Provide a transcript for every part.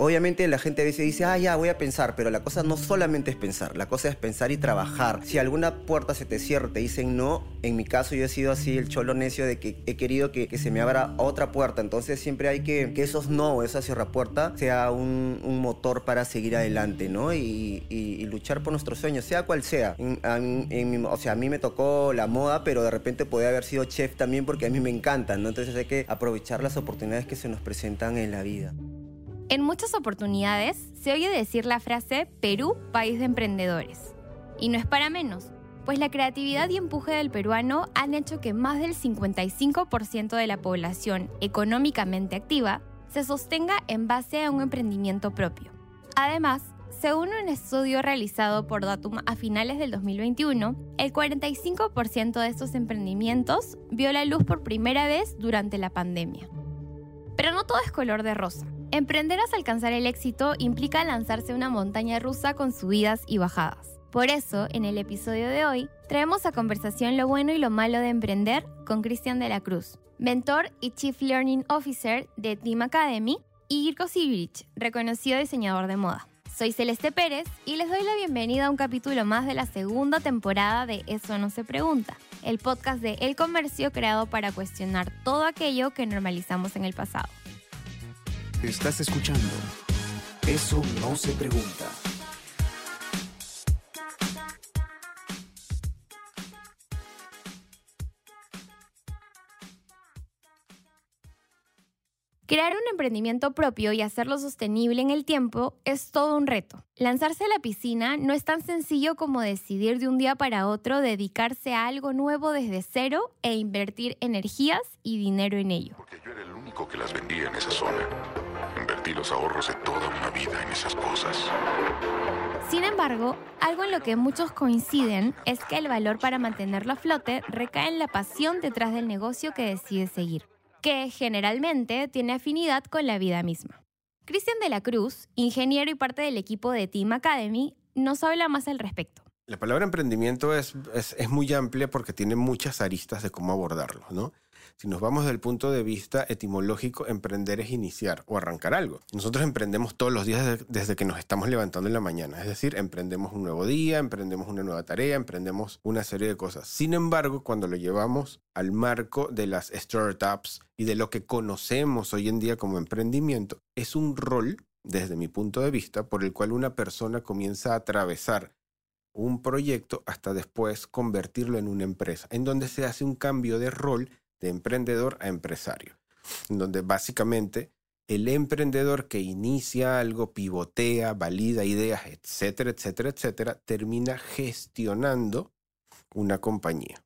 Obviamente la gente a veces dice, ah, ya voy a pensar, pero la cosa no solamente es pensar, la cosa es pensar y trabajar. Si alguna puerta se te cierra, te dicen no, en mi caso yo he sido así el cholo necio de que he querido que, se me abra otra puerta, entonces siempre hay que que esos no, esa puerta sea un, motor para seguir adelante, ¿no? Y, luchar por nuestros sueños, sea cual sea. o sea, a mí me tocó la moda, pero de repente podía haber sido chef también porque a mí me encantan, ¿no? Entonces hay que aprovechar las oportunidades que se nos presentan en la vida. En muchas oportunidades se oye decir la frase Perú, país de emprendedores. Y no es para menos, pues la creatividad y empuje del peruano han hecho que más del 55% de la población económicamente activa se sostenga en base a un emprendimiento propio. Además, según un estudio realizado por Datum a finales del 2021, el 45% de estos emprendimientos vio la luz por primera vez durante la pandemia. Pero no todo es color de rosa. Emprender hasta alcanzar el éxito implica lanzarse una montaña rusa con subidas y bajadas. Por eso, en el episodio de hoy, traemos a conversación lo bueno y lo malo de emprender con Cristian de la Cruz, mentor y Chief Learning Officer de Team Academy, y Irko Sibirich, reconocido diseñador de moda. Soy Celeste Pérez y les doy la bienvenida a un capítulo más de la segunda temporada de Eso no se pregunta, el podcast de El Comercio creado para cuestionar todo aquello que normalizamos en el pasado. Estás escuchando. Eso no se pregunta. Crear un emprendimiento propio y hacerlo sostenible en el tiempo es todo un reto. Lanzarse a la piscina no es tan sencillo como decidir de un día para otro dedicarse a algo nuevo desde cero e invertir energías y dinero en ello. Porque yo era el único que las vendía en esa zona. Invertí los ahorros de toda una vida en esas cosas. Sin embargo, algo en lo que muchos coinciden es que el valor para mantenerlo a flote recae en la pasión detrás del negocio que decides seguir que generalmente tiene afinidad con la vida misma. Cristian de la Cruz, ingeniero y parte del equipo de Team Academy, nos habla más al respecto. La palabra emprendimiento es, es, muy amplia porque tiene muchas aristas de cómo abordarlo, ¿no? Si nos vamos desde el punto de vista etimológico, emprender es iniciar o arrancar algo. Nosotros emprendemos todos los días desde, que nos estamos levantando en la mañana. Es decir, emprendemos un nuevo día, emprendemos una nueva tarea, emprendemos una serie de cosas. Sin embargo, cuando lo llevamos al marco de las startups y de lo que conocemos hoy en día como emprendimiento, es un rol, desde mi punto de vista, por el cual una persona comienza a atravesar un proyecto hasta después convertirlo en una empresa, en donde se hace un cambio de rol de emprendedor a empresario, donde básicamente el emprendedor que inicia algo, pivotea, valida ideas, etcétera, etcétera, etcétera, termina gestionando una compañía.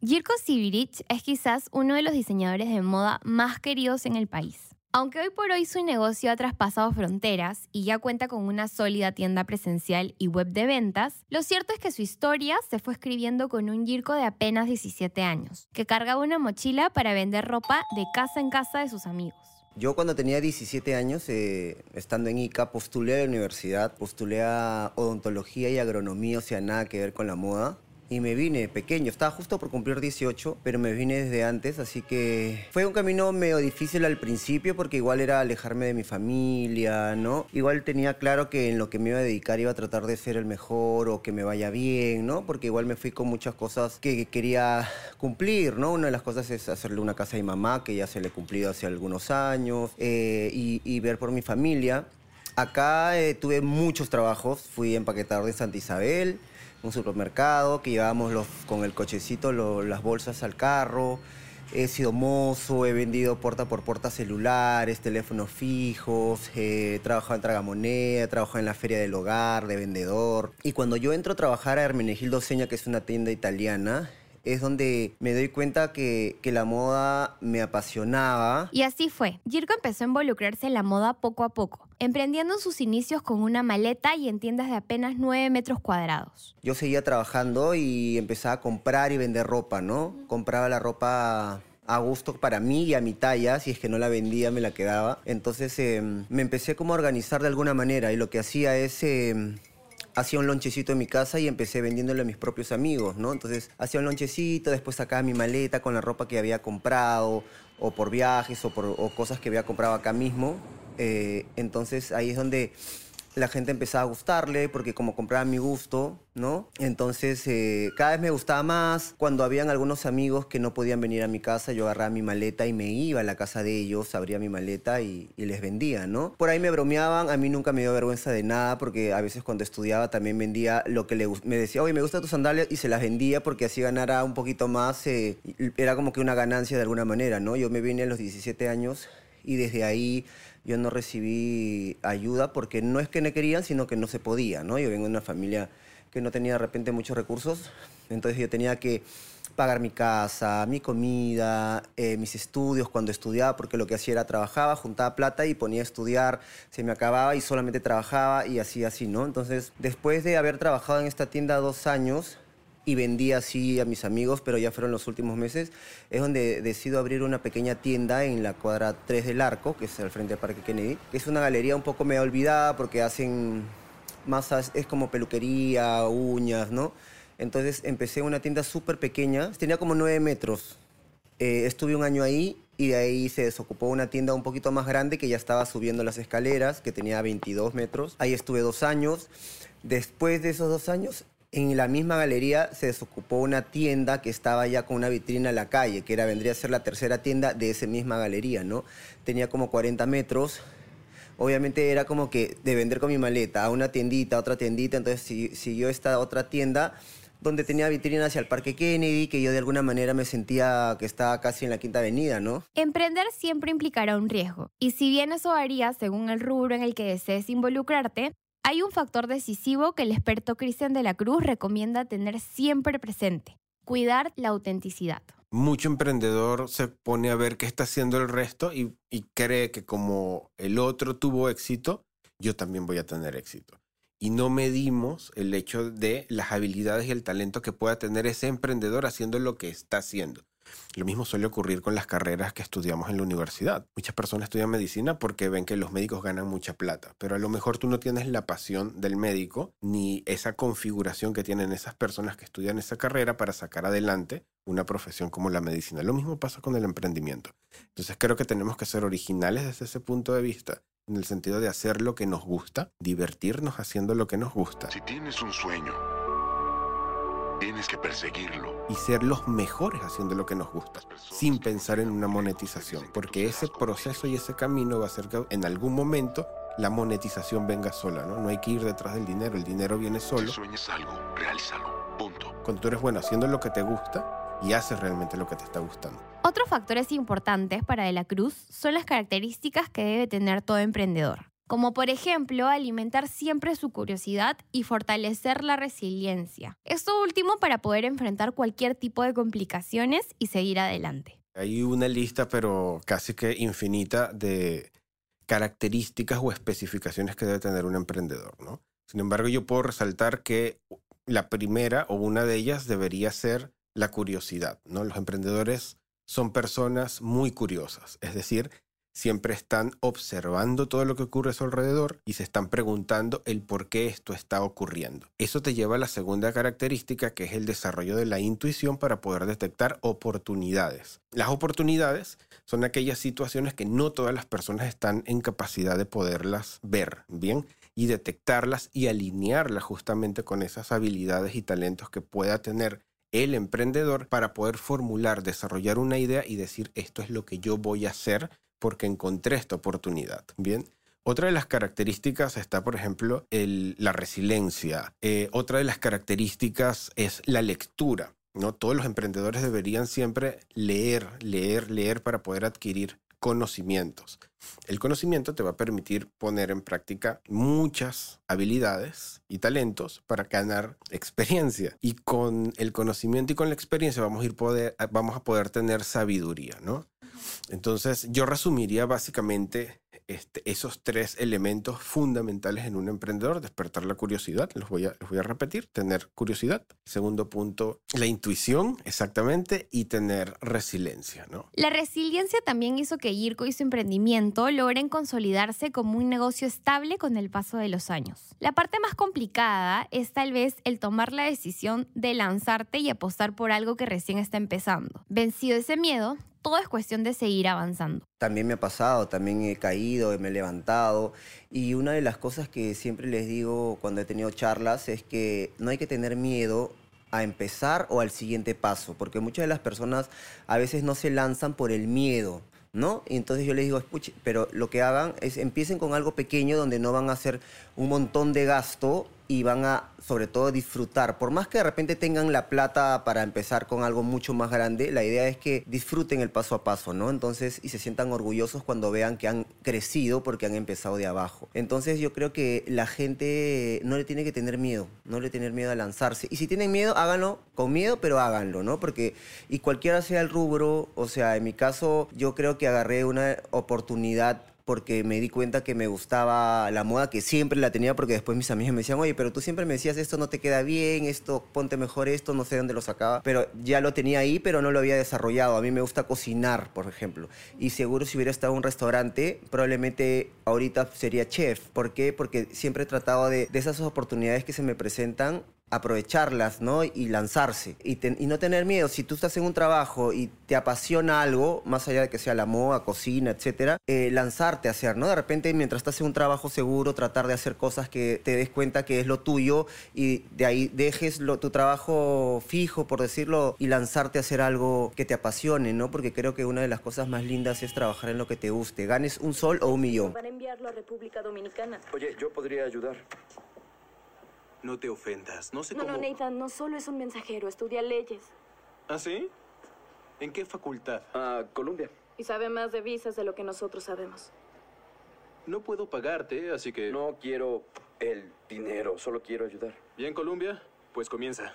Jirko Sibirich es quizás uno de los diseñadores de moda más queridos en el país. Aunque hoy por hoy su negocio ha traspasado fronteras y ya cuenta con una sólida tienda presencial y web de ventas, lo cierto es que su historia se fue escribiendo con un Girko de apenas 17 años, que cargaba una mochila para vender ropa de casa en casa de sus amigos. Yo cuando tenía 17 años, eh, estando en ICA, postulé a la universidad, postulé a odontología y agronomía, o sea, nada que ver con la moda y me vine pequeño. Estaba justo por cumplir 18, pero me vine desde antes, así que fue un camino medio difícil al principio porque igual era alejarme de mi familia, ¿no? Igual tenía claro que en lo que me iba a dedicar iba a tratar de ser el mejor o que me vaya bien, ¿no? Porque igual me fui con muchas cosas que quería cumplir, ¿no? Una de las cosas es hacerle una casa a mi mamá, que ya se le he cumplido hace algunos años, eh, y, ver por mi familia. Acá eh, tuve muchos trabajos, fui empaquetador de Santa Isabel, un supermercado que llevábamos los, con el cochecito las bolsas al carro. He sido mozo, he vendido puerta por puerta celulares, teléfonos fijos, he trabajado en Tragamoneda, he trabajado en la Feria del Hogar de vendedor. Y cuando yo entro a trabajar a Hermenegildo Seña, que es una tienda italiana, es donde me doy cuenta que, la moda me apasionaba. Y así fue. Jirko empezó a involucrarse en la moda poco a poco, emprendiendo sus inicios con una maleta y en tiendas de apenas 9 metros cuadrados. Yo seguía trabajando y empezaba a comprar y vender ropa, ¿no? Compraba la ropa a gusto para mí y a mi talla, si es que no la vendía me la quedaba. Entonces em, me empecé como a organizar de alguna manera y lo que hacía es... Em, hacía un lonchecito en mi casa y empecé vendiéndolo a mis propios amigos, ¿no? Entonces hacía un lonchecito, después sacaba mi maleta con la ropa que había comprado, o por viajes, o por o cosas que había comprado acá mismo. Eh, entonces ahí es donde la gente empezaba a gustarle porque como compraba mi gusto, ¿no? Entonces eh, cada vez me gustaba más. Cuando habían algunos amigos que no podían venir a mi casa, yo agarraba mi maleta y me iba a la casa de ellos, abría mi maleta y, les vendía, ¿no? Por ahí me bromeaban, a mí nunca me dio vergüenza de nada porque a veces cuando estudiaba también vendía lo que le me decía, oye, me gustan tus sandalias y se las vendía porque así ganara un poquito más, eh, era como que una ganancia de alguna manera, ¿no? Yo me vine a los 17 años y desde ahí yo no recibí ayuda porque no es que no querían, sino que no se podía, ¿no? Yo vengo de una familia que no tenía de repente muchos recursos, entonces yo tenía que pagar mi casa, mi comida, eh, mis estudios cuando estudiaba, porque lo que hacía era trabajaba, juntaba plata y ponía a estudiar, se me acababa y solamente trabajaba y así, así, ¿no? Entonces, después de haber trabajado en esta tienda dos años, y vendía así a mis amigos, pero ya fueron los últimos meses, es donde decido abrir una pequeña tienda en la cuadra 3 del Arco, que es al frente del Parque Kennedy, es una galería un poco medio olvidada porque hacen masas, es como peluquería, uñas, ¿no? Entonces empecé una tienda súper pequeña, tenía como 9 metros. Eh, estuve un año ahí y de ahí se desocupó una tienda un poquito más grande que ya estaba subiendo las escaleras, que tenía 22 metros. Ahí estuve dos años. Después de esos dos años, en la misma galería se desocupó una tienda que estaba ya con una vitrina en la calle, que era, vendría a ser la tercera tienda de esa misma galería, ¿no? Tenía como 40 metros. Obviamente era como que de vender con mi maleta a una tiendita, a otra tiendita, entonces si- siguió esta otra tienda donde tenía vitrina hacia el Parque Kennedy, que yo de alguna manera me sentía que estaba casi en la Quinta Avenida, ¿no? Emprender siempre implicará un riesgo, y si bien eso varía según el rubro en el que desees involucrarte, hay un factor decisivo que el experto Cristian de la Cruz recomienda tener siempre presente, cuidar la autenticidad. Mucho emprendedor se pone a ver qué está haciendo el resto y, y cree que como el otro tuvo éxito, yo también voy a tener éxito. Y no medimos el hecho de las habilidades y el talento que pueda tener ese emprendedor haciendo lo que está haciendo. Lo mismo suele ocurrir con las carreras que estudiamos en la universidad. Muchas personas estudian medicina porque ven que los médicos ganan mucha plata, pero a lo mejor tú no tienes la pasión del médico ni esa configuración que tienen esas personas que estudian esa carrera para sacar adelante una profesión como la medicina. Lo mismo pasa con el emprendimiento. Entonces creo que tenemos que ser originales desde ese punto de vista, en el sentido de hacer lo que nos gusta, divertirnos haciendo lo que nos gusta Si tienes un sueño, tienes que perseguirlo. y ser los mejores haciendo lo que nos gusta, sin pensar en una monetización, porque ese proceso y ese camino va a hacer que en algún momento la monetización venga sola, ¿no? No hay que ir detrás del dinero, el dinero viene Si solo. sueñas algo, realízalo. Punto. Cuando tú eres bueno haciendo lo que te gusta y haces realmente lo que te está gustando. Otros factores importantes para De la Cruz son las características que debe tener todo emprendedor, como por ejemplo alimentar siempre su curiosidad y fortalecer la resiliencia. Esto último para poder enfrentar cualquier tipo de complicaciones y seguir adelante. Hay una lista, pero casi que infinita, de características o especificaciones que debe tener un emprendedor, ¿no? Sin embargo, yo puedo resaltar que la primera o una de ellas debería ser la curiosidad, ¿no? Los emprendedores son personas muy curiosas, es decir, siempre están observando todo lo que ocurre a su alrededor y se están preguntando el por qué esto está ocurriendo. Eso te lleva a la segunda característica, que es el desarrollo de la intuición para poder detectar oportunidades. Las oportunidades son aquellas situaciones que no todas las personas están en capacidad de poderlas ver, ¿bien? Y detectarlas y alinearlas justamente con esas habilidades y talentos que pueda tener el emprendedor para poder formular, desarrollar una idea y decir esto es lo que yo voy a hacer porque encontré esta oportunidad. Bien. Otra de las características está, por ejemplo, la resiliencia. Eh, otra de las características es la lectura. ¿no? Todos los emprendedores deberían siempre leer, leer, leer para poder adquirir conocimientos. El conocimiento te va a permitir poner en práctica muchas habilidades y talentos para ganar experiencia. Y con el conocimiento y con la experiencia vamos a, ir poder, vamos a poder tener sabiduría, ¿no? Entonces, yo resumiría básicamente este, esos tres elementos fundamentales en un emprendedor, despertar la curiosidad, los voy, a, los voy a repetir, tener curiosidad. Segundo punto, la intuición, exactamente, y tener resiliencia, ¿no? La resiliencia también hizo que Yirko y su emprendimiento logren consolidarse como un negocio estable con el paso de los años. La parte más complicada es tal vez el tomar la decisión de lanzarte y apostar por algo que recién está empezando. Vencido ese miedo, todo es cuestión de seguir avanzando. También me ha pasado, también he caído, me he levantado. Y una de las cosas que siempre les digo cuando he tenido charlas es que no hay que tener miedo a empezar o al siguiente paso, porque muchas de las personas a veces no se lanzan por el miedo, ¿no? Y entonces yo les digo, escuche, pero lo que hagan es empiecen con algo pequeño donde no van a hacer un montón de gasto y van a, sobre todo, disfrutar. Por más que de repente tengan la plata para empezar con algo mucho más grande, la idea es que disfruten el paso a paso, ¿no? Entonces, y se sientan orgullosos cuando vean que han crecido porque han empezado de abajo. Entonces, yo creo que la gente no le tiene que tener miedo, no le tener miedo a lanzarse. Y si tienen miedo, háganlo con miedo, pero háganlo, ¿no? Porque, y cualquiera sea el rubro, o sea, en mi caso, yo creo que agarré una oportunidad porque me di cuenta que me gustaba la moda, que siempre la tenía, porque después mis amigos me decían, oye, pero tú siempre me decías, esto no te queda bien, esto, ponte mejor esto, no sé dónde lo sacaba, pero ya lo tenía ahí, pero no lo había desarrollado. A mí me gusta cocinar, por ejemplo, y seguro si hubiera estado en un restaurante, probablemente ahorita sería chef. ¿Por qué? Porque siempre he tratado de, de esas oportunidades que se me presentan, aprovecharlas, ¿no? Y lanzarse. Y, y, no tener miedo. Si tú estás en un trabajo y te apasiona algo, más allá de que sea la moda, cocina, etcétera, eh, lanzarte a hacer, ¿no? De repente, mientras estás en un trabajo seguro, tratar de hacer cosas que te des cuenta que es lo tuyo y de ahí dejes lo, tu trabajo fijo, por decirlo, y lanzarte a hacer algo que te apasione, ¿no? Porque creo que una de las cosas más lindas es trabajar en lo que te guste. Ganes un sol o un millón. Para enviarlo a República Dominicana. Oye, yo podría ayudar. No te ofendas, no sé no, cómo... No, Nathan, no solo es un mensajero, estudia leyes. ¿Ah, sí? ¿En qué facultad? Ah, Columbia. Y sabe más de visas de lo que nosotros sabemos. No puedo pagarte, así que... No quiero el dinero, solo quiero ayudar. Bien, Columbia, pues comienza.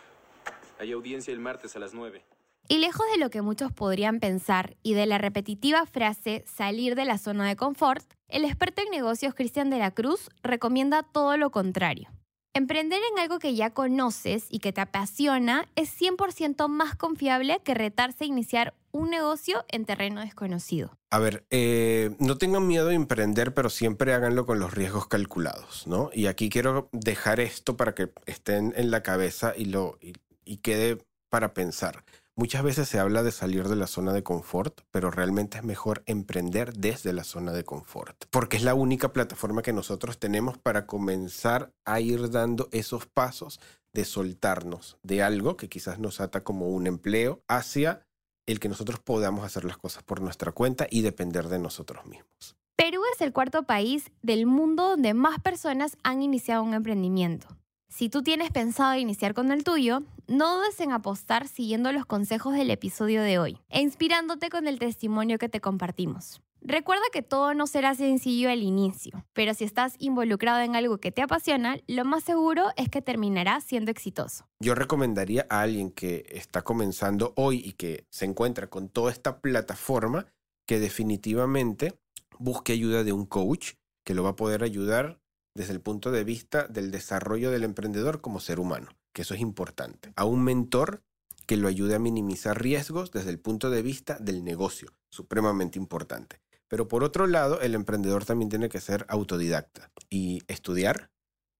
Hay audiencia el martes a las 9. Y lejos de lo que muchos podrían pensar y de la repetitiva frase salir de la zona de confort, el experto en negocios Cristian de la Cruz recomienda todo lo contrario. Emprender en algo que ya conoces y que te apasiona es 100% más confiable que retarse a iniciar un negocio en terreno desconocido. A ver, eh, no tengan miedo de emprender, pero siempre háganlo con los riesgos calculados, ¿no? Y aquí quiero dejar esto para que estén en la cabeza y, lo, y, y quede para pensar. Muchas veces se habla de salir de la zona de confort, pero realmente es mejor emprender desde la zona de confort, porque es la única plataforma que nosotros tenemos para comenzar a ir dando esos pasos de soltarnos de algo que quizás nos ata como un empleo hacia el que nosotros podamos hacer las cosas por nuestra cuenta y depender de nosotros mismos. Perú es el cuarto país del mundo donde más personas han iniciado un emprendimiento. Si tú tienes pensado iniciar con el tuyo, no dudes en apostar siguiendo los consejos del episodio de hoy e inspirándote con el testimonio que te compartimos. Recuerda que todo no será sencillo al inicio, pero si estás involucrado en algo que te apasiona, lo más seguro es que terminará siendo exitoso. Yo recomendaría a alguien que está comenzando hoy y que se encuentra con toda esta plataforma que definitivamente busque ayuda de un coach que lo va a poder ayudar desde el punto de vista del desarrollo del emprendedor como ser humano, que eso es importante. A un mentor que lo ayude a minimizar riesgos desde el punto de vista del negocio, supremamente importante. Pero por otro lado, el emprendedor también tiene que ser autodidacta y estudiar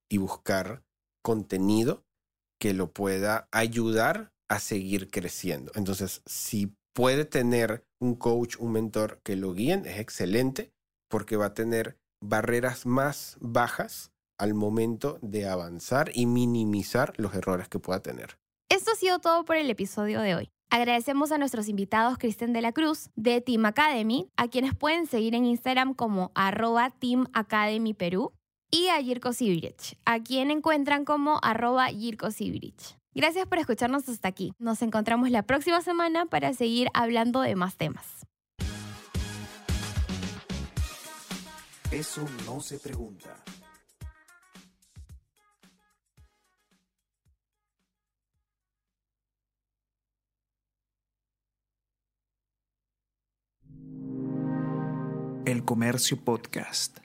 y buscar contenido que lo pueda ayudar a seguir creciendo. Entonces, si puede tener un coach, un mentor que lo guíen, es excelente porque va a tener barreras más bajas al momento de avanzar y minimizar los errores que pueda tener. Esto ha sido todo por el episodio de hoy. Agradecemos a nuestros invitados Cristian de la Cruz de Team Academy, a quienes pueden seguir en Instagram como arroba Team Academy Perú, y a Jirko Sibirich, a quien encuentran como arroba Jirko Sibirich. Gracias por escucharnos hasta aquí. Nos encontramos la próxima semana para seguir hablando de más temas. Eso no se pregunta. El Comercio Podcast.